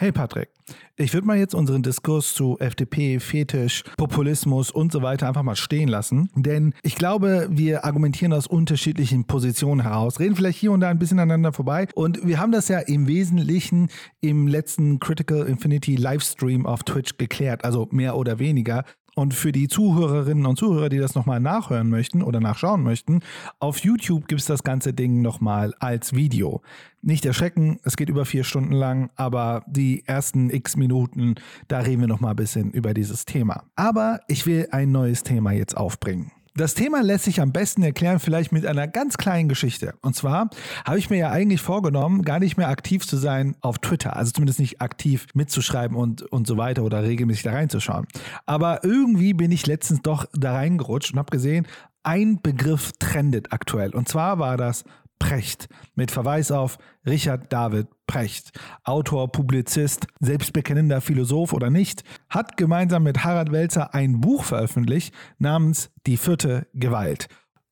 Hey Patrick, ich würde mal jetzt unseren Diskurs zu FDP, Fetisch, Populismus und so weiter einfach mal stehen lassen, denn ich glaube, wir argumentieren aus unterschiedlichen Positionen heraus, reden vielleicht hier und da ein bisschen aneinander vorbei und wir haben das ja im Wesentlichen im letzten Critical Infinity Livestream auf Twitch geklärt, also mehr oder weniger. Und für die Zuhörerinnen und Zuhörer, die das nochmal nachhören möchten oder nachschauen möchten, auf YouTube gibt es das ganze Ding nochmal als Video. Nicht erschrecken, es geht über vier Stunden lang, aber die ersten x Minuten, da reden wir nochmal ein bisschen über dieses Thema. Aber ich will ein neues Thema jetzt aufbringen. Das Thema lässt sich am besten erklären, vielleicht mit einer ganz kleinen Geschichte. Und zwar habe ich mir ja eigentlich vorgenommen, gar nicht mehr aktiv zu sein auf Twitter. Also zumindest nicht aktiv mitzuschreiben und, und so weiter oder regelmäßig da reinzuschauen. Aber irgendwie bin ich letztens doch da reingerutscht und habe gesehen, ein Begriff trendet aktuell. Und zwar war das Precht mit Verweis auf Richard David Precht. Autor, Publizist, selbstbekennender Philosoph oder nicht, hat gemeinsam mit Harald Welzer ein Buch veröffentlicht namens Die vierte Gewalt.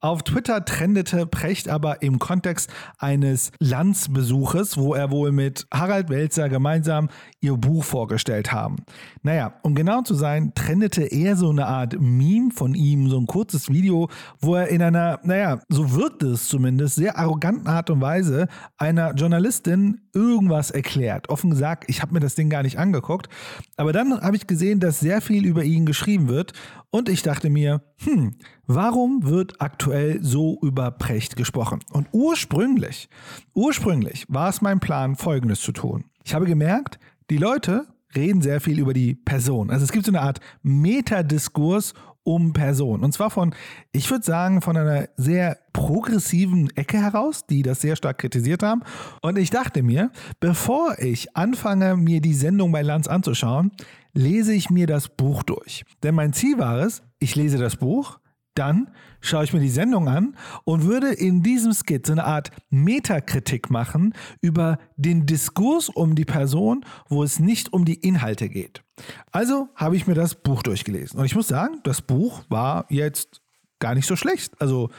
Auf Twitter trendete Precht aber im Kontext eines Landsbesuches, wo er wohl mit Harald Welzer gemeinsam ihr Buch vorgestellt haben. Naja, um genau zu sein, trendete er so eine Art Meme von ihm, so ein kurzes Video, wo er in einer, naja, so wirkt es zumindest, sehr arroganten Art und Weise einer Journalistin irgendwas erklärt. Offen gesagt, ich habe mir das Ding gar nicht angeguckt, aber dann habe ich gesehen, dass sehr viel über ihn geschrieben wird und ich dachte mir, hm, warum wird aktuell so über Precht gesprochen? Und ursprünglich, ursprünglich war es mein Plan, Folgendes zu tun. Ich habe gemerkt, die Leute reden sehr viel über die Person. Also es gibt so eine Art Metadiskurs um Person. Und zwar von, ich würde sagen, von einer sehr progressiven Ecke heraus, die das sehr stark kritisiert haben. Und ich dachte mir, bevor ich anfange, mir die Sendung bei Lanz anzuschauen, lese ich mir das Buch durch. Denn mein Ziel war es, ich lese das Buch, dann schaue ich mir die Sendung an und würde in diesem Skit so eine Art Metakritik machen über den Diskurs um die Person, wo es nicht um die Inhalte geht. Also habe ich mir das Buch durchgelesen. Und ich muss sagen, das Buch war jetzt gar nicht so schlecht. Also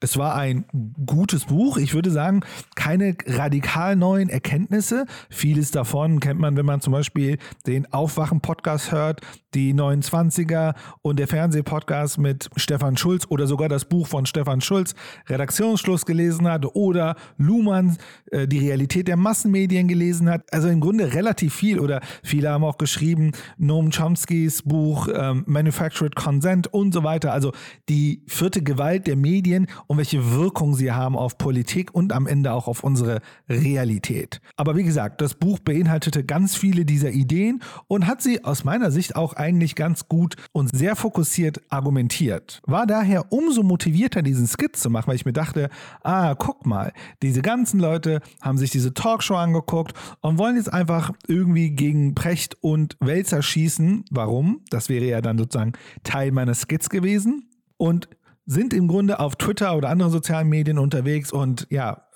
es war ein gutes Buch. Ich würde sagen, keine radikal neuen Erkenntnisse. Vieles davon kennt man, wenn man zum Beispiel den Aufwachen-Podcast hört, die 29er und der Fernsehpodcast mit Stefan Schulz oder sogar das Buch von Stefan Schulz, Redaktionsschluss gelesen hat oder Luhmann, äh, die Realität der Massenmedien gelesen hat. Also im Grunde relativ viel oder viele haben auch geschrieben, Noam Chomskys Buch ähm, Manufactured Consent und so weiter. Also die vierte Gewalt der Medien und welche Wirkung sie haben auf Politik und am Ende auch auf unsere Realität. Aber wie gesagt, das Buch beinhaltete ganz viele dieser Ideen und hat sie aus meiner Sicht auch eigentlich ganz gut und sehr fokussiert argumentiert. War daher umso motivierter, diesen Skit zu machen, weil ich mir dachte, ah, guck mal, diese ganzen Leute haben sich diese Talkshow angeguckt und wollen jetzt einfach irgendwie gegen Precht und Wälzer schießen. Warum? Das wäre ja dann sozusagen Teil meines Skits gewesen. Und sind im Grunde auf Twitter oder anderen sozialen Medien unterwegs und ja,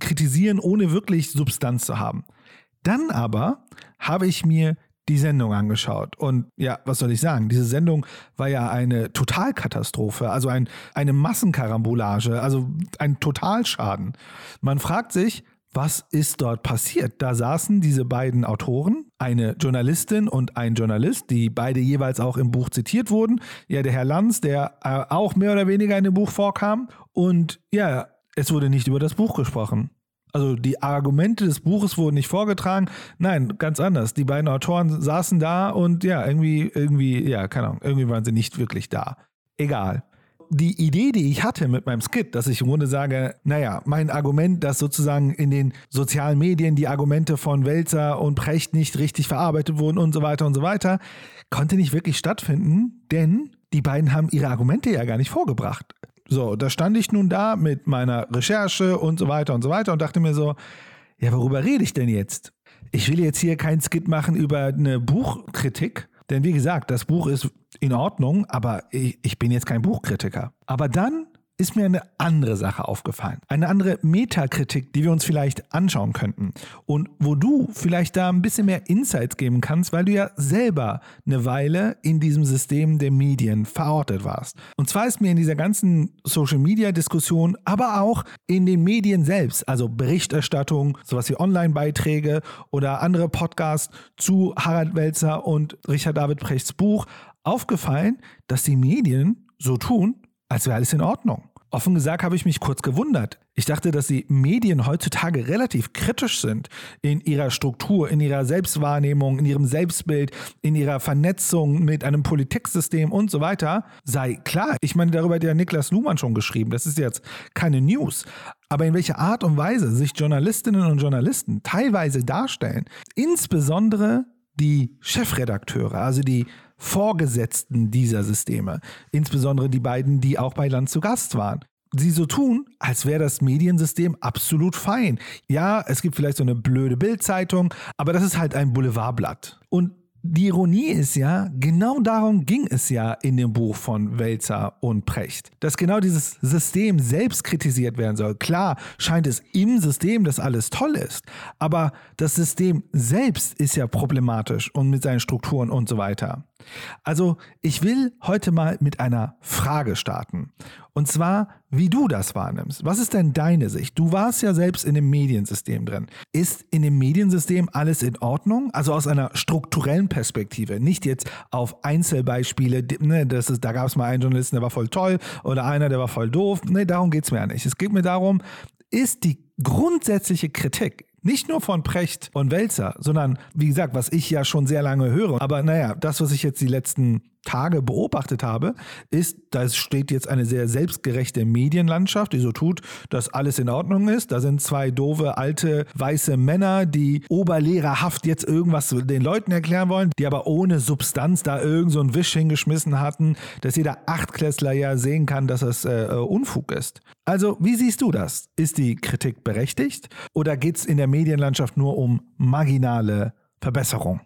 kritisieren, ohne wirklich Substanz zu haben. Dann aber habe ich mir die Sendung angeschaut. Und ja, was soll ich sagen? Diese Sendung war ja eine Totalkatastrophe, also ein, eine Massenkarambolage, also ein Totalschaden. Man fragt sich, was ist dort passiert? Da saßen diese beiden Autoren, eine Journalistin und ein Journalist, die beide jeweils auch im Buch zitiert wurden. Ja, der Herr Lanz, der äh, auch mehr oder weniger in dem Buch vorkam. Und ja, es wurde nicht über das Buch gesprochen. Also die Argumente des Buches wurden nicht vorgetragen. Nein, ganz anders. Die beiden Autoren saßen da und ja, irgendwie, irgendwie, ja, keine Ahnung, irgendwie waren sie nicht wirklich da. Egal die Idee, die ich hatte mit meinem Skit, dass ich im Grunde sage, naja, mein Argument, dass sozusagen in den sozialen Medien die Argumente von Welzer und Precht nicht richtig verarbeitet wurden und so weiter und so weiter, konnte nicht wirklich stattfinden, denn die beiden haben ihre Argumente ja gar nicht vorgebracht. So, da stand ich nun da mit meiner Recherche und so weiter und so weiter und dachte mir so, ja, worüber rede ich denn jetzt? Ich will jetzt hier kein Skit machen über eine Buchkritik, denn wie gesagt, das Buch ist in Ordnung, aber ich, ich bin jetzt kein Buchkritiker. Aber dann ist mir eine andere Sache aufgefallen. Eine andere Metakritik, die wir uns vielleicht anschauen könnten. Und wo du vielleicht da ein bisschen mehr Insights geben kannst, weil du ja selber eine Weile in diesem System der Medien verortet warst. Und zwar ist mir in dieser ganzen Social-Media-Diskussion, aber auch in den Medien selbst, also Berichterstattung, sowas wie Online-Beiträge oder andere Podcasts zu Harald Welzer und Richard David Prechts Buch, aufgefallen, dass die Medien so tun, als wäre alles in Ordnung. Offen gesagt habe ich mich kurz gewundert. Ich dachte, dass die Medien heutzutage relativ kritisch sind in ihrer Struktur, in ihrer Selbstwahrnehmung, in ihrem Selbstbild, in ihrer Vernetzung mit einem Politiksystem und so weiter. Sei klar, ich meine, darüber hat ja Niklas Luhmann schon geschrieben. Das ist jetzt keine News. Aber in welcher Art und Weise sich Journalistinnen und Journalisten teilweise darstellen, insbesondere die Chefredakteure, also die Vorgesetzten dieser Systeme, insbesondere die beiden, die auch bei Land zu Gast waren. Sie so tun, als wäre das Mediensystem absolut fein. Ja, es gibt vielleicht so eine blöde Bildzeitung, aber das ist halt ein Boulevardblatt. Und die Ironie ist ja, genau darum ging es ja in dem Buch von Welzer und Precht, dass genau dieses System selbst kritisiert werden soll. Klar scheint es im System, dass alles toll ist, aber das System selbst ist ja problematisch und mit seinen Strukturen und so weiter. Also ich will heute mal mit einer Frage starten. Und zwar, wie du das wahrnimmst. Was ist denn deine Sicht? Du warst ja selbst in dem Mediensystem drin. Ist in dem Mediensystem alles in Ordnung? Also aus einer strukturellen Perspektive, nicht jetzt auf Einzelbeispiele. Ne, das ist, da gab es mal einen Journalisten, der war voll toll oder einer, der war voll doof. Nee, darum geht es mir ja nicht. Es geht mir darum, ist die grundsätzliche Kritik nicht nur von Precht und Welzer, sondern wie gesagt, was ich ja schon sehr lange höre. Aber naja, das, was ich jetzt die letzten Tage beobachtet habe, ist, da steht jetzt eine sehr selbstgerechte Medienlandschaft, die so tut, dass alles in Ordnung ist. Da sind zwei doofe, alte, weiße Männer, die oberlehrerhaft jetzt irgendwas den Leuten erklären wollen, die aber ohne Substanz da irgend so einen Wisch hingeschmissen hatten, dass jeder Achtklässler ja sehen kann, dass es äh, äh, Unfug ist. Also, wie siehst du das? Ist die Kritik berechtigt oder geht es in der Medienlandschaft nur um marginale Verbesserung?